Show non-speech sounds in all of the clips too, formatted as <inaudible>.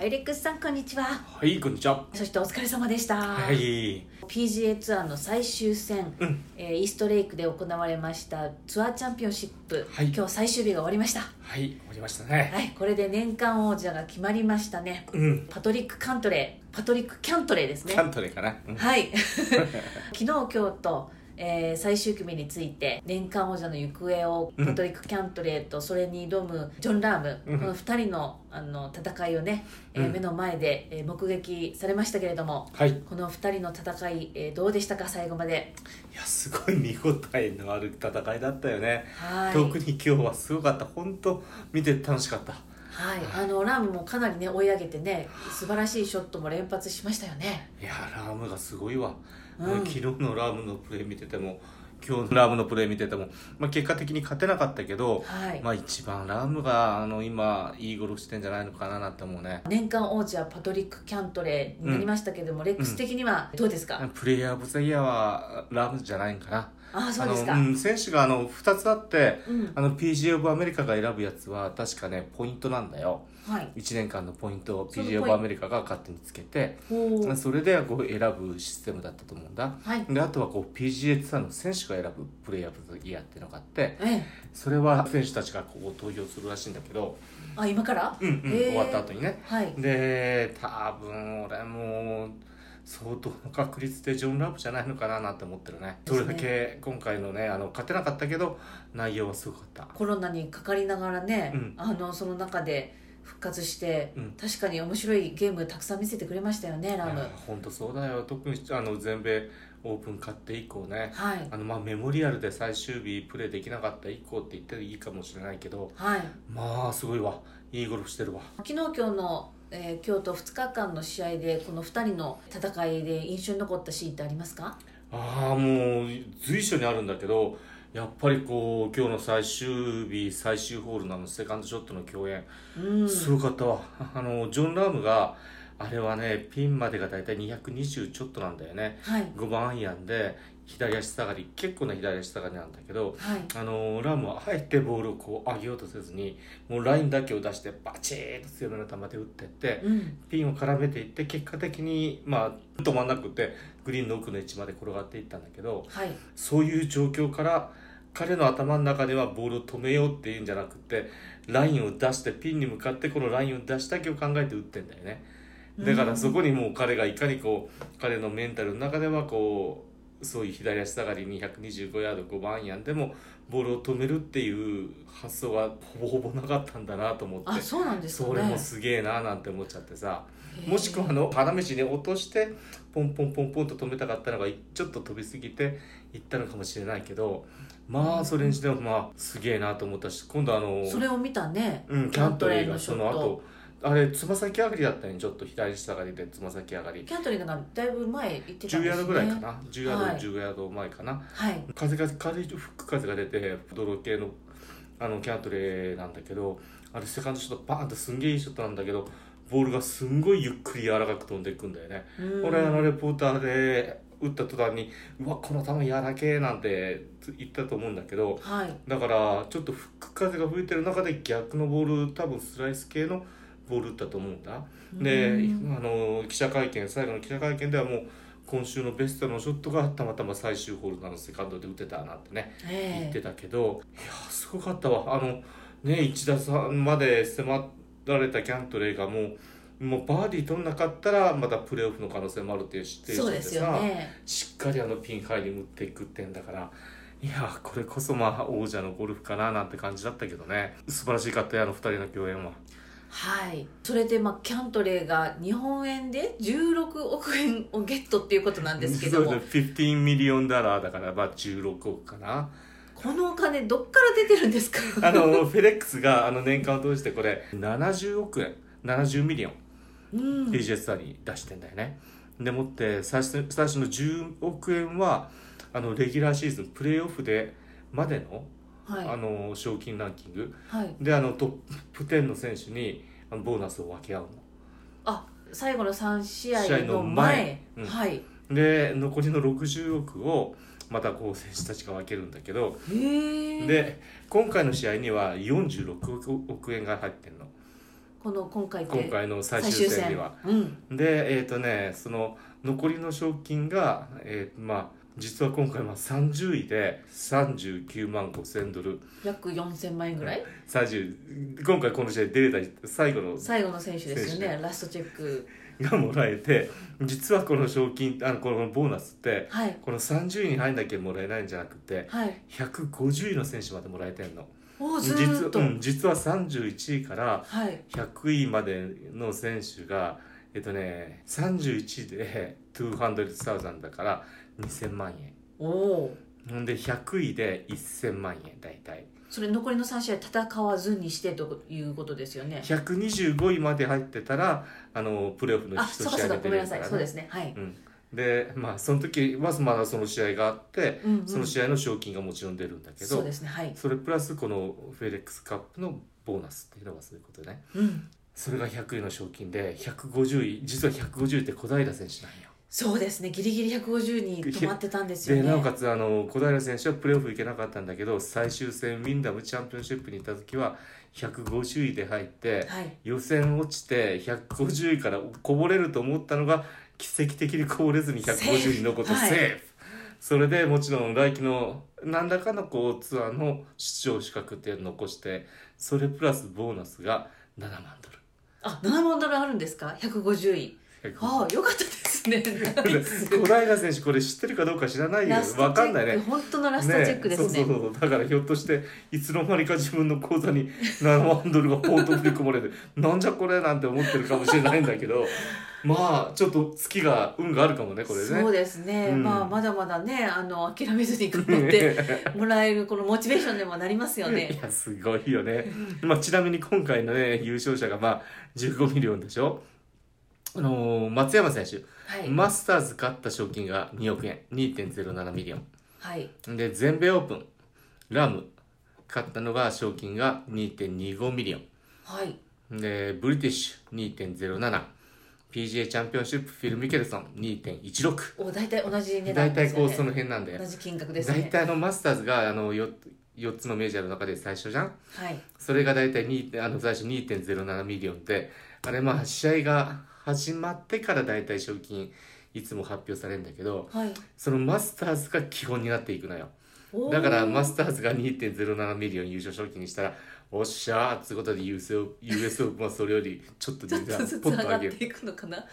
はい、レックスさんこんにちは。はい、こんにちは。そしてお疲れ様でした。はい。PGA ツアーの最終戦、うんえーイーストレイクで行われましたツアーチャンピオンシップ、はい今日最終日が終わりました。はい、終わりましたね。はい、これで年間王者が決まりましたね。うん。パトリック・カントレー、パトリック・キャントレーですねキ。ャントレーかな。うんはい。<laughs> 昨日今日と、えー最終組について年間王者の行方をうんパトリック・キャントレーとそれに挑むジョン・ラーム、うんこの2人のあの戦いをね、えーうん目の前で、えー目撃されましたけれどもはい。いこの2人の戦い、えーどうでしたか最後まで？や、すごい見応えのある戦いだったよね。はい特に今日はすごかった。本当見てて楽しかった。はい、あのラームもかなりね追い上げてね素晴らしいショットも連発しましたよねいや、ラームがすごいわ。うん。昨日のラームのプレー見てても、今日のラームのプレー見てても、まあ結果的に勝てなかったけど、はい、まあ一番ラームがあの今いいゴルフしてんじゃないのかななんて思うね。年間王者はパトリック・キャントレーになりましたけれども、レックス的にはどうですか、プレイヤー・オブ・ザ・イヤーはラームじゃないんかな。ああそうですか、あのうん、選手があの2つあって、うん。あの PGA オブアメリカが選ぶやつは確かねポイントなんだよ。はい。1年間のポイントを PGA オブアメリカが勝手につけてそれでこう選ぶシステムだったと思うんだ。はい。であとはこう PGA ツアーの選手が選ぶプレイヤー・オブ・ザ・イヤーっていうのがあってええ。それは選手たちがこう投票するらしいんだけど、あ今から、うんうん、終わった後にね。はい。で多分俺もう相当の確率でジョン・ラブじゃないのかななんて思ってるね。それだけ今回のねあの勝てなかったけど内容はすごかった。コロナにかかりながらね、うん。あのその中で復活して、うん。確かに面白いゲームたくさん見せてくれましたよねラム。本当そうだよ。特にあの全米オープン勝って以降ね。はい。あのまあメモリアルで最終日プレーできなかった以降って言っていいかもしれないけど。はい。まあすごいわ。いいゴルフしてるわ。昨日今日の、えー今日と2日間の試合でこの2人の戦いで印象に残ったシーンってありますか？ああもう随所にあるんだけどやっぱりこう今日の最終日最終ホールのセカンドショットの共演。うん。すごかったわ。あのジョン・ラームがあれはねピンまでが大体220ちょっとなんだよね。はい。5番アイアンで左足下がり結構な左足下がりなんだけどはい。あのラームはあえてボールをこう上げようとせずにもうラインだけを出してバチーッと強めの球で打ってってうん。ピンを絡めていって結果的にまあ止まんなくてグリーンの奥の位置まで転がっていったんだけどはい。そういう状況から彼の頭の中ではボールを止めようっていうんじゃなくてラインを出してピンに向かってこのラインを出しだけを考えて打ってんだよね。だからそこにもう彼がいかにこう彼のメンタルの中ではこうそういう左足下がり225ヤード5番アイアンでもボールを止めるっていう発想がほぼほぼなかったんだなと思って。あそうなんですかね。それもすげえななんて思っちゃってさ。もしくはあの花道に落としてポンポンポンポンと止めたかったのがちょっと飛びすぎていったのかもしれないけどまあそれにしてもまあすげえなと思ったし今度あのそれを見たねうん、キャントレーがその後あれつま先上がりだったねちょっと左下がりでつま先上がり。キャントリーなんかだいぶ前行ってたん10ですね。ヤードぐらいかな？10ヤード、はい。10ヤード前かな？はい。風が軽い吹く風が出て泥系のあのキャントレーなんだけどあれセカンドショットバーンってすんげえいいショットなんだけどボールがすんごいゆっくり柔らかく飛んでいくんだよね。うん。俺あのレポーターで打った途端に「うわこの球柔らけえ」なんて言ったと思うんだけどはい。だからちょっと吹く風が吹いてる中で逆のボール多分スライス系のボール打ったと思うんだ。でうん。あの記者会見最後の記者会見ではもう今週のベストのショットがたまたま最終ホールのあのセカンドで打てたなんてね言え。えってたけどいやすごかったわ。あのね1打差まで迫られたキャントレーがもうもうバーディー取んなかったらまたプレーオフの可能性もあるっていう知ってるそうですよね。しっかりあのピンハイに打っていくってんだからいやこれこそまあ王者のゴルフかななんて感じだったけどね。素晴らしかったよあの2人の共演ははい。それでまあキャントレーが日本円で16億円をゲットっていうことなんですけども。そうです15 million dollar だからまあ16億かな。このお金どっから出てるんですか？あの FedEx があの年間を通してこれ70億円。70 million。うん。PGA ツアーに出してんだよね。でもって最初最初の10億円はあのレギュラーシーズンプレーオフでまでの,、はい。あの賞金ランキング。はい。であのトップ10の選手にあのボーナスを分け合うあ最後の3試合のの前。前うん。はい。ので残りの60億をまたこう選手たちが分けるんだけど。で今回の試合には46億億円が入ってんの。この今回今回の最終戦では。うん。でえっ、とねその残りの賞金が、えーまあ実は今回は30位で39万5千ドル。約4000万円ぐらい？30今回この試合出れた最後の最後の選手ですよ選ねラストチェック。がもらえて実はこの賞金あのこのボーナスってはい。この30位に入んなきゃもらえないんじゃなくてはい。150位の選手までもらえてんの。実うん、実は31位からはい。100位までの選手がえっとね31で200,000だから2000万円。おおほんで100位で1000万円大体。それ残りの3試合戦わずにしてということですよね。125位まで入ってたらあのプレーオフのあ1そうかそうか試合でごめんなさい。そうですね。はい、うん、でまあその時はまだその試合があって、うんうん。その試合の賞金がもちろん出るんだけそうどですね。はい。それプラスこのフェレックスカップのボーナスっていうのがそういうことね。うん。それが100位の賞金で150位実は150位って小平選手なんよそうですね。ギリギリ150に止まってたんですよね。でなおかつあの小平選手はプレーオフ行けなかったんだけど最終戦ウィンダムチャンピオンシップに行った時は150位で入ってはい。予選落ちて150位からこぼれると思ったのが奇跡的にこぼれずに150位に残ってセーフ。セーフ、それでもちろん来季の何らかのこうツアーの出場資格っていうのを残してそれプラスボーナスが7万ドル。あ7万ドルあるんですか？150位。ああよかったですね。ナイス小平選手これ知ってるかどうか知らないよ。わかんないね。本当のラストチェックですね。そうそうそう。だからひょっとしていつの間にか自分の口座に7万ドルがポート振り込まれてなんじゃこれなんて思ってるかもしれないんだけど <laughs> まあちょっと月が運があるかもねこれね。そうですね、うん。まあまだまだねあの諦めずに頑張って <laughs> もらえるこのモチベーションでもなりますよいねやすごいよね、まあ、ちなみに今回のね優勝者がまあ15 million でしょあのー松山選手、はい、マスターズ勝った賞金が2億円。2.07 million。はい。で全米オープン。ラム。勝ったのが賞金が2.25 million。はい。でブリティッシュ 2.07PGA チャンピオンシップフィル・ミケルソン。2.16お大体同じ値段ですよね。大体こうその辺なんで同じ金額ですね大体あのマスターズがあの 4, 4つのメジャーの中で最初じゃん。はい。それが大体2あの最初2.07 million で。あれまあ試合が始まってから大体賞金いつも発表されるんだけどはい。そのマスターズが基本になっていくのよ。だからマスターズが2.07 million 優勝賞金にしたらおっしゃーってことで US オ US オープンはそれよりちょっと値段ポッと上げる上がっていくのかな？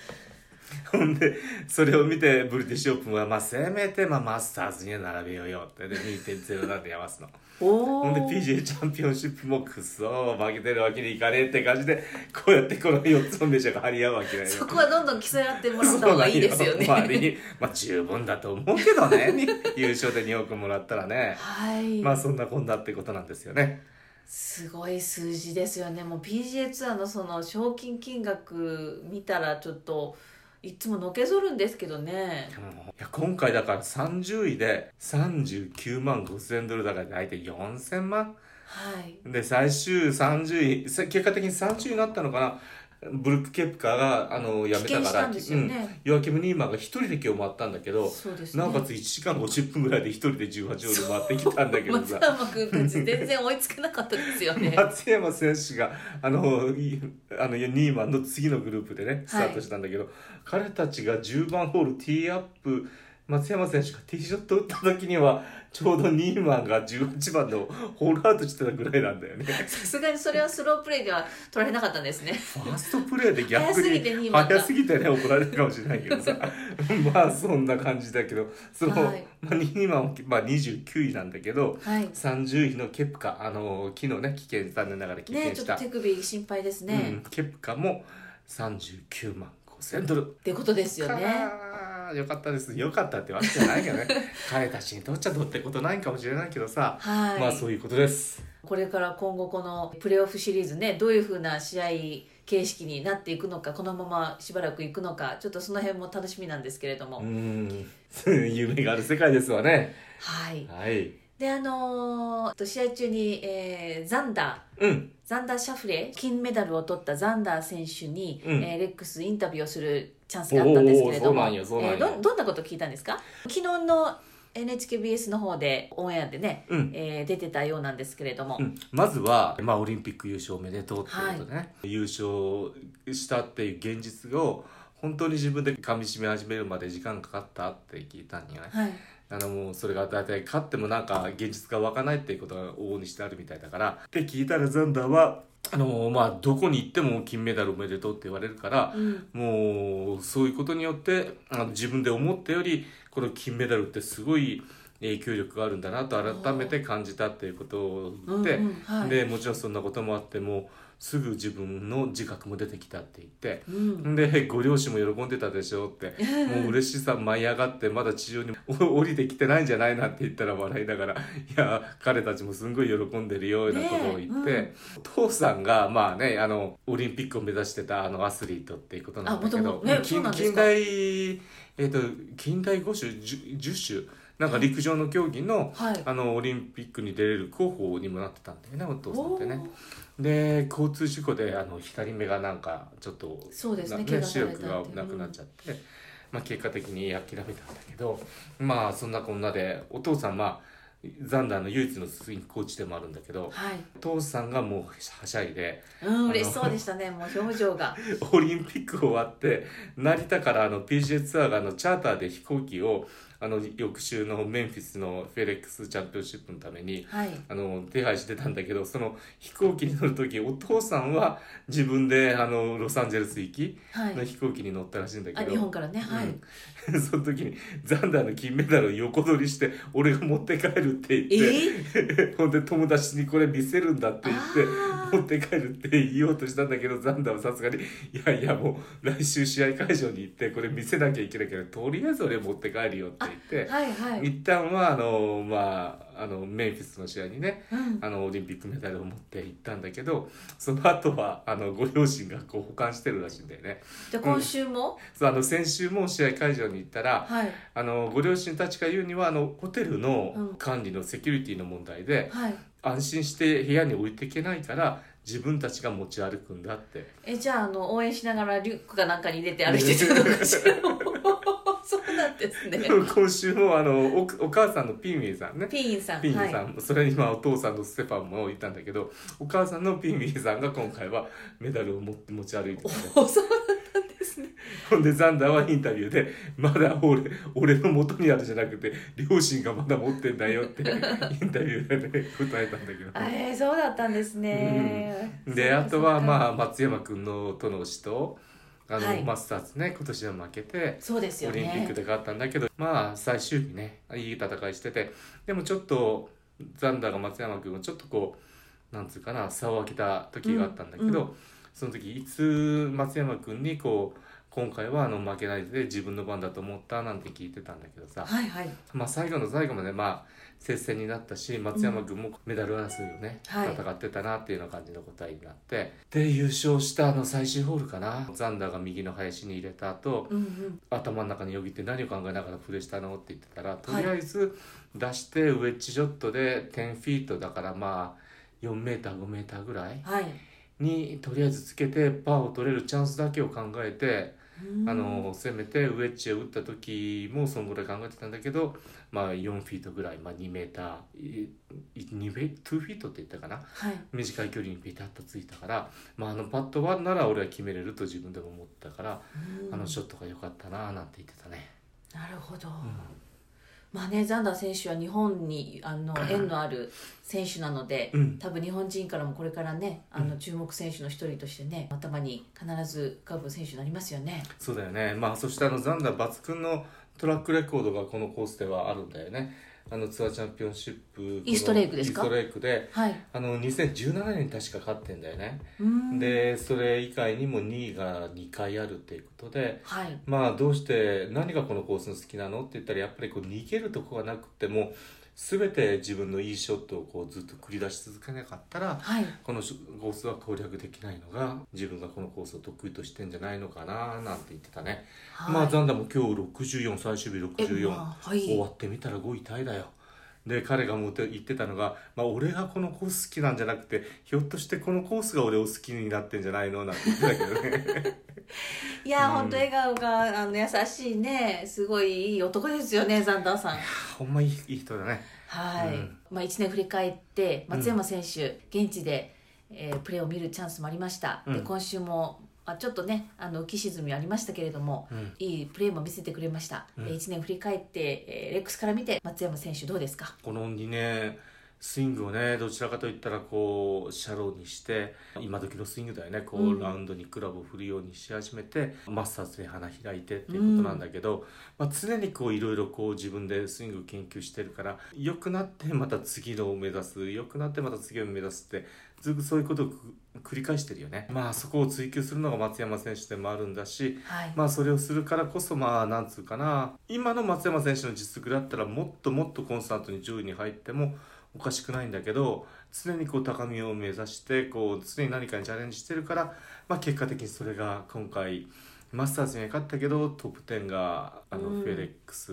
<laughs> ほんでそれを見てブリティッシュオープンはまあせめてまあマスターズには並べようよって。で2.07でやますの。おほんでお PGA チャンピオンシップもくそ負けてるわけにいかねえって感じでこうやってこの4つのメジャーが張り合うわけだよ。そこはどんどん競い合ってもらった方がいいですよね。まあにまあ十分だと思うけどね。に <laughs> 優勝で2億もらったらね。はい、まあそんなこんなってことなんですよね。すごい数字ですよね。もう PGA ツアーのその賞金金額見たらちょっといつものけぞるんですけどね。いや今回だから30位で39万5千ドルだから大体4000万はい。で最終30位さ結果的に30位になったのかなブルック・ケプカがあの辞めたからね。うん、ヨアキム・ニーマンが一人で今日回ったんだけど、そうですね。なおかつ1時間50分ぐらいで一人で18ホール回ってきたんだけど松さ山君たち全然追いつけなかったですよね。<laughs> 松山選手があのいあのニーマンの次のグループでねスタートしたんだけど、彼たちが10番ホールティーアップ松山選手がティーショット打った時にはちょうどニーマンが18番のホールアウトしてたぐらいなんだよね。さすがにそれはスロープレイでは取られなかったんですね。ファーストプレーで逆早すぎにてニーマンが。早すぎてね怒られるかもしれないけどさ。<laughs> まあそんな感じだけどその、はい。まあ、ニーマンは、まあ、29位なんだけどはい。30位のケプカあの昨日ね危険残念ながら棄ねちょっと権した、手首心配ですうね、ん、ケプカも39万5千ドル。ってことですよねかよかったです。よかったってわけじゃないけどね。<laughs> 彼たちにとっちゃどうってことないかもしれないけどさ、はい、まあそういうことです。これから今後このプレーオフシリーズねどういうふうな試合形式になっていくのかこのまましばらくいくのかちょっとその辺も楽しみなんですけれども、うん。<laughs> 夢がある世界ですわね。はい。はい。であのー試合中に、えーザンダー。うんザンダー・シャフレー金メダルを取ったザンダー選手に、うん。えーレックスインタビューをするチャンスがあったんですけれどもえーどどんなことを聞いたんですか？昨日の、NHKBS の方でオンエアでね、うん。えー出てたようなんですけれども、うん、まずは、まあ、オリンピック優勝おめでとうっていうことでね、優勝したっていう現実を本当に自分で噛み締め始めるまで時間かかったって聞いたんよね、はい。あのもうそれが大体勝ってもなんか現実が湧かないっていうことが往々にしてあるみたいだからって聞いたらザンダーはあのまあどこに行っても金メダルおめでとうって言われるから、うん。もうそういうことによってあの自分で思ったよりこの金メダルってすごい影響力があるんだなと改めて感じたっていうことを言って、うんうんはい。でもちろんそんなこともあってもうすぐ自分の自覚も出てきたって言って。うん。でご両親も喜んでたでしょって <laughs> もう嬉しさ舞い上がってまだ地上に降りてきてないんじゃないなって言ったら笑いながら「いや彼たちもすんごい喜んでるよ」なことを言って、ねお父さんがまあねあのオリンピックを目指してたあのアスリートっていうことなんだけどね近代えっ、と近代五種10 10種？なんか陸上の競技の,、はい。あのオリンピックに出れる候補にもなってたんだよねお父さんってね。で交通事故であの左目がなんかちょっとそうですねな怪我さ視力がなくなっちゃって、まあ、結果的に諦めたんだけどまあそんなこんなでお父さんまあザンダーの唯一のスイングコーチでもあるんだけどはい。お父さんがもうはしゃいでうん嬉しそうでしたねもう表情が。<laughs> オリンピック終わって成田からあの PGA ツアーがあのチャーターで飛行機をあの翌週のメンフィスのフェレックスチャンピオンシップのためにはい。あの手配してたんだけどその飛行機に乗る時お父さんは自分であのロサンゼルス行きはい。の飛行機に乗ったらしいんだけど、あ日本からね。はい、う <laughs> んその時にザンダーの金メダルを横取りして俺が持って帰るってえ言って、ー、<laughs> ほんで友達にこれ見せるんだって言って持って帰るって言おうとしたんだけどザンダーはさすがに「いやいやもう来週試合会場に行ってこれ見せなきゃいけないけどとりあえず俺持って帰るよ」って言って、はいはい、一旦はあのまああのメンフィスの試合にねうん、あのオリンピックメダルを持って行ったんだけどその後はあのご両親がこう保管してるらしいんだよね。じゃあ今週も、そうあの先週も試合会場に行ったらはい。あのご両親たちが言うにはあのホテルうん。の管理のセキュリティの問題で、はい。安心して部屋に置いていけないから自分たちが持ち歩くんだって。えじゃああの応援しながらリュックかなんかに入れて歩いてたのかしら <laughs> そうなんですね。今週もあのおお母さんのピンウィーさんね。ピーンさんピンさはい。ん、それにまあお父さんのステファンもいたんだけどお母さんのピンウィーさんが今回はメダルを持って持ち歩いてたね。おそうだったんですね。ほんでザンダーはインタビューで「まだ俺俺の元にあるじゃなくて両親がまだ持ってんだよ」ってインタビューで、ね、答えたんだけど。あえー、そうだったんですね、であとはあまあ松山君のとの死とあの、はい。マスターズね今年は負けてそうですよオリンピックねで勝ったんだけど、まあ最終日ねいい戦いしててでもちょっとザンダーが松山君をちょっとこうなんつうかな差を開けた時があったんだけど、うんうん。その時いつ松山君にこう今回はあの負けないで自分の番だと思ったなんて聞いてたんだけどさ、はいはい。まあ、最後の最後までまあ接戦になったし松山君もメダル争いをね、はい。戦ってたなっていうような感じの答えになってで優勝したあの最終ホールかな。ザンダーが右の林に入れた後うんうん。頭の中によぎって何を考えながらプレーしたのって言ってたらとはい。りあえず出してウェッジショットで10フィートだからまあ4メーター5メーターぐらいはい。にとりあえずつけてパーを取れるチャンスだけを考えてうんあの攻めてウェッジを打った時もそのぐらい考えてたんだけど、まあ、4フィートぐらい、まあ、2メーターい2フィ2フィートって言ったかな？はい。短い距離にピタッとついたから、まあ、あのパットはなら俺は決めれると自分でも思ったから、うん。あのショットが良かったななんて言ってたね。なるほど、まあねザンダー選手は日本にあの縁のある選手なので、うん。多分日本人からもこれからねあの注目選手の一人としてね頭に必ず浮かぶ選手になりますよね。そうだよね、まあ、そしてあのザンダー抜群のトラックレコードがこのコースではあるんだよねあのツアーチャンピオンシップイーストレイクですか？イーストレイクではい。あの2017年に確か勝ってんだよね、うん。でそれ以外にも2位が2回あるっていうことではい。まあどうして何がこのコースの好きなの？って言ったらやっぱりこう逃げるとこがなくても全て自分のいいショットをこうずっと繰り出し続けなかったらはい。このコースは攻略できないのが自分がこのコースを得意としてんじゃないのかななんて言ってたね、はい。まあザンダも今日64最終日え64、まあはい。終わってみたら5位タイだよで彼がもう言ってたのが、まあ、俺がこのコース好きなんじゃなくてひょっとしてこのコースが俺を好きになってんじゃないのなんて言ってたけどね。<laughs> いや、うん。本当笑顔があの優しいねすごいいい男ですよねザンダーさん。ほんまいいいい人だね。はい、うん。まあ、1年振り返って松山選手、現地で、えープレーを見るチャンスもありました、でうん。今週も、まあ、ちょっとねあの浮き沈みありましたけれども、うん。いいプレーも見せてくれました、うん。で1年振り返って、えーレックスから見て松山選手どうですか？この2年スイングをねどちらかといったらこうシャローにして今時のスイングだよね。こう、うん。ラウンドにクラブを振るようにし始めてマスターズで花開いてっていうことなんだけど、まあ、常にこういろいろこう自分でスイング研究してるから良くなってまた次のを目指す良くなってまた次を目指すってずっとそういうことをく繰り返してるよね。まあそこを追求するのが松山選手でもあるんだしはい、まあそれをするからこそまあなんつうかな今の松山選手の実力だったらもっともっとコンスタントに上位に入ってもおかしくないんだけど常にこう高みを目指してこう常に何かにチャレンジしてるから、まあ、結果的にそれが今回マスターズには勝ったけどトップ10があのうん。フェレックス、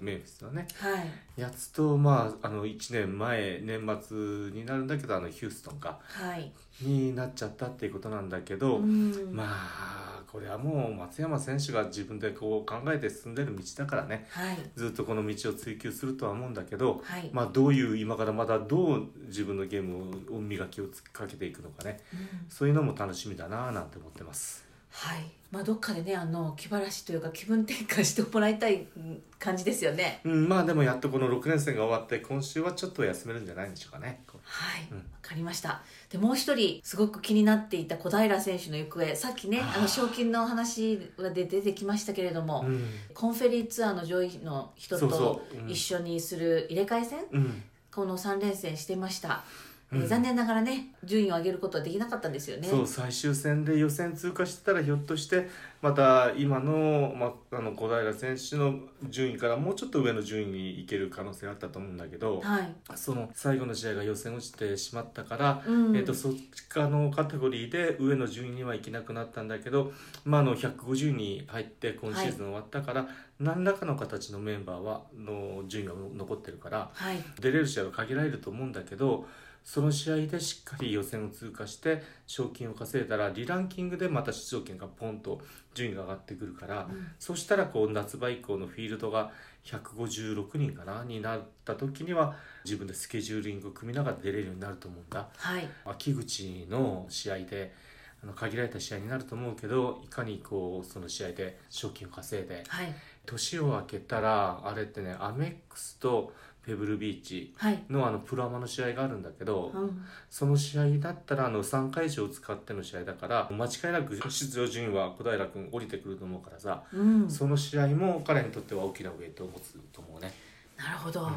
メンフィスのねはい。やつとまああの1年前年末になるんだけどあのヒューストンかはい。になっちゃったっていうことなんだけど。うん。まあこれはもう松山選手が自分でこう考えて進んでる道だからねはい。ずっとこの道を追求するとは思うんだけど、はい、まあ、どういう今からまだどう自分のゲームを磨きをかけていくのかね。うん。そういうのも楽しみだななんて思ってます。はい。まあ、どっかでねあの気晴らしというか気分転換してもらいたいうん感じですよね。うん、まあでもやっとこの6連戦が終わって今週はちょっと休めるんじゃないでしょうかね。はい、わうん。かりました。でもう一人すごく気になっていた小平選手の行方。さっきねあの賞金の話がで出てきましたけれども、うん、コンフェリーツアーの上位の人と一緒にする入れ替え戦、うん。この3連戦してました、えーうん。残念ながらね順位を上げることはできなかったんですよね。そう最終戦で予選通過してたらひょっとしてまた今の,、まあの小平選手の順位からもうちょっと上の順位に行ける可能性があったと思うんだけどはい、その最後の試合が予選落ちてしまったから、うん。えー、とそっちかのカテゴリーで上の順位には行けなくなったんだけど、まあ、あの150に入って今シーズン終わったから、何らかの形のメンバーはの順位が残ってるからはい。出れる試合は限られると思うんだけどその試合でしっかり予選を通過して賞金を稼いだらリランキングでまた出場権がポンと順位が上がってくるから、うん。そしたらこう夏場以降のフィールドが156人かなになった時には自分でスケジューリングを組みながら出れるようになると思うんだ。はい。秋口の試合であの限られた試合になると思うけどいかにこうその試合で賞金を稼いではい。年を明けたらあれってねアメックスとペブルビーチはい、のあのプロアマの試合があるんだけど、うん、その試合だったらあの3回以上使っての試合だから間違いなく出場順位は小平君降りてくると思うからさ、うん、その試合も彼にとっては大きなウェイトを持つと思うね。なるほど、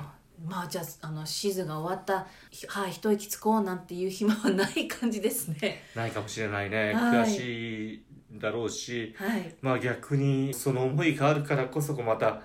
まあじゃああのシーズンが終わったひはい一息つこうなんていう暇はない感じですね。ないかもしれないね、はい。悔しいだろうしはい。まあ逆にその思いがあるからこそまた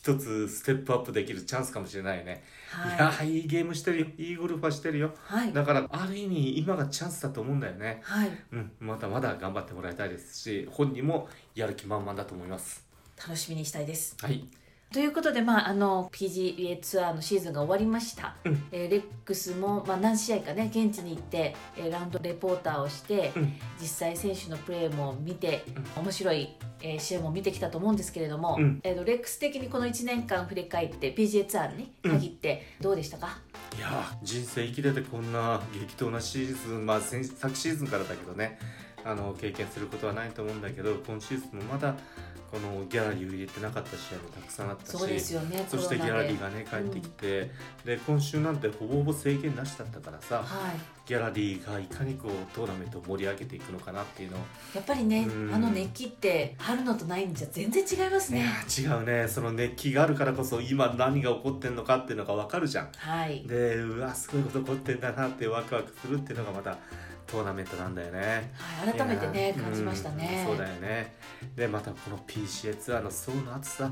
一つステップアップできるチャンスかもしれないね、い、はやいいゲームしてるよ。いいゴルファーしてるよ。いはい。だからある意味今がチャンスだと思うんだよね。はい。うん。まだまだ頑張ってもらいたいですし本人もやる気満々だと思います。楽しみにしたいです。はいということで、まあ、あの PGA ツアーのシーズンが終わりました、うん。えーレックスも、まあ、何試合かね現地に行って、えーラウンドレポーターをして、うん。実際選手のプレーも見て、面白い、えー試合も見てきたと思うんですけれども、うん。えーとレックス的にこの1年間振り返って PGA ツアーに限ってどうでしたか、いやー人生生きててこんな激闘なシーズンまあ先昨シーズンからだけどねあの経験することはないと思うんだけど今シーズンもまだこのギャラリーを入れてなかった試合もたくさんあったしそうですよねそしてギャラリーがね帰ってきて、で今週なんてほぼほぼ制限なしだったからさはい。ギャラリーがいかにこうトーナメントを盛り上げていくのかなっていうのをやっぱりね、うん。あの熱気って春のとないんじゃ全然違いますね。ね違うね。その熱気があるからこそ今何が起こってんのかっていうのが分かるじゃん。はい。でうわすごいこと起こってんだなってワクワクするっていうのがまたトーナメントなんだよね。はい、改めてね感じましたね、うんそうだよね。でまたこの PCA ツアーの層の厚さ、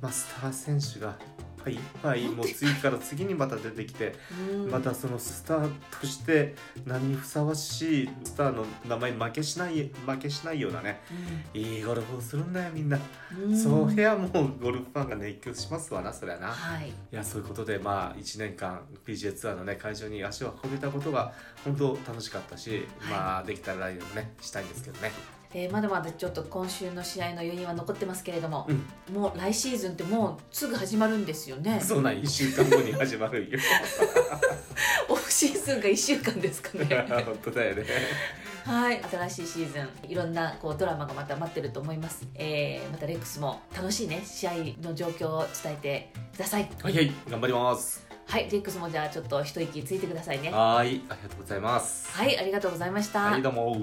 まあ、スター選手がぱい。い。っぱいもう次から次にまた出てきてうん。またそのスターとして何にふさわしいスターの名前に負けしない負けしないようなねいいゴルフをするんだよみんな、うん。そういやもうゴルフファンが熱狂しますわなそりゃな、いはい。やそういうことでまあ1年間 PGA ツアーのね会場に足を運べたことが本当楽しかったし、はい。まあできたら来年もねしたいんですけどねえーまだまだちょっと今週の試合の余韻は残ってますけれどもう、ん。もう来シーズンってもうすぐ始まるんですよね。そうなん1週間後に始まるよ。<laughs> オフシーズンが1週間ですかね。<laughs> 本当だよね。はい新しいシーズン。いろんなこうドラマがまた待ってると思います、えーまたレックスも楽しいね試合の状況を伝えてください。はいはい頑張ります。はいレックスもじゃあちょっと一息ついてくださいね。はいありがとうございます。はいありがとうございました、はいどうも